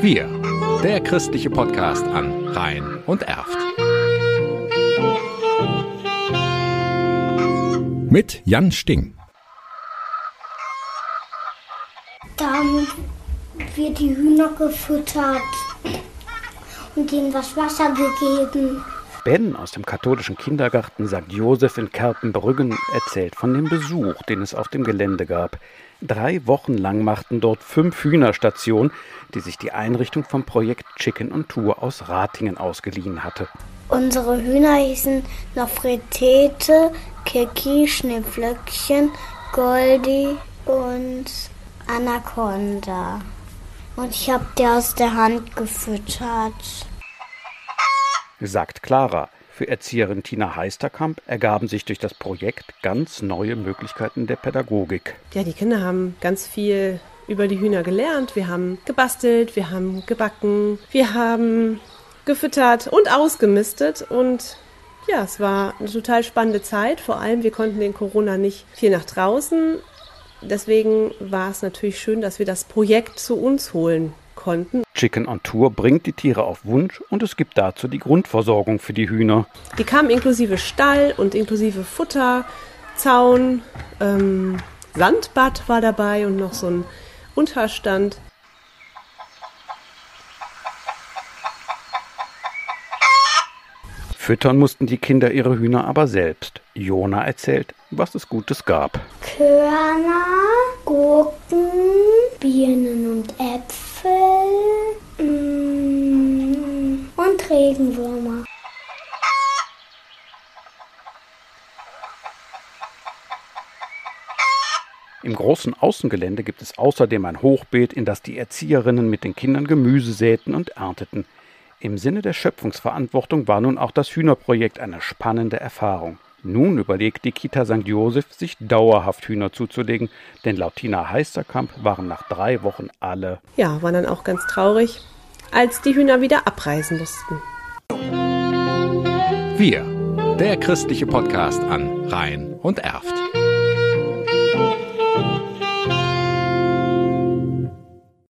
Wir, der christliche Podcast an Rhein und Erft. Mit Jan Sting. Dann wird die Hühner gefüttert und ihnen das Wasser gegeben. Ben aus dem katholischen Kindergarten St. Josef in Kerpenbrüggen erzählt von dem Besuch, den es auf dem Gelände gab. Drei Wochen lang machten dort fünf Hühner Station, die sich die Einrichtung vom Projekt Chicken on Tour aus Ratingen ausgeliehen hatte. Unsere Hühner hießen Nofretete, Kiki, Schneeflöckchen, Goldi und Anaconda. Und ich habe die aus der Hand gefüttert. Sagt Clara. Für Erzieherin Tina Heisterkamp ergaben sich durch das Projekt ganz neue Möglichkeiten der Pädagogik. Ja, die Kinder haben ganz viel über die Hühner gelernt. Wir haben gebastelt, wir haben gebacken, wir haben gefüttert und ausgemistet und ja, es war eine total spannende Zeit. Vor allem, wir konnten in Corona nicht viel nach draußen. Deswegen war es natürlich schön, dass wir das Projekt zu uns holen konnten. Chicken on Tour bringt die Tiere auf Wunsch und es gibt dazu die Grundversorgung für die Hühner. Die kamen inklusive Stall und inklusive Futter, Zaun, ähm, Sandbad war dabei und noch so ein Unterstand. Füttern mussten die Kinder ihre Hühner aber selbst. Jona erzählt, was es Gutes gab. Körner, Gurken, Birnen und Äpfel mm, und Regenwürmer. Im großen Außengelände gibt es außerdem ein Hochbeet, in das die Erzieherinnen mit den Kindern Gemüse säten und ernteten. Im Sinne der Schöpfungsverantwortung war nun auch das Hühnerprojekt eine spannende Erfahrung. Nun überlegt die Kita St. Josef, sich dauerhaft Hühner zuzulegen, denn laut Tina Heisterkamp waren nach drei Wochen alle. Ja, waren dann auch ganz traurig, als die Hühner wieder abreisen mussten. Wir, der christliche Podcast an Rhein und Erft.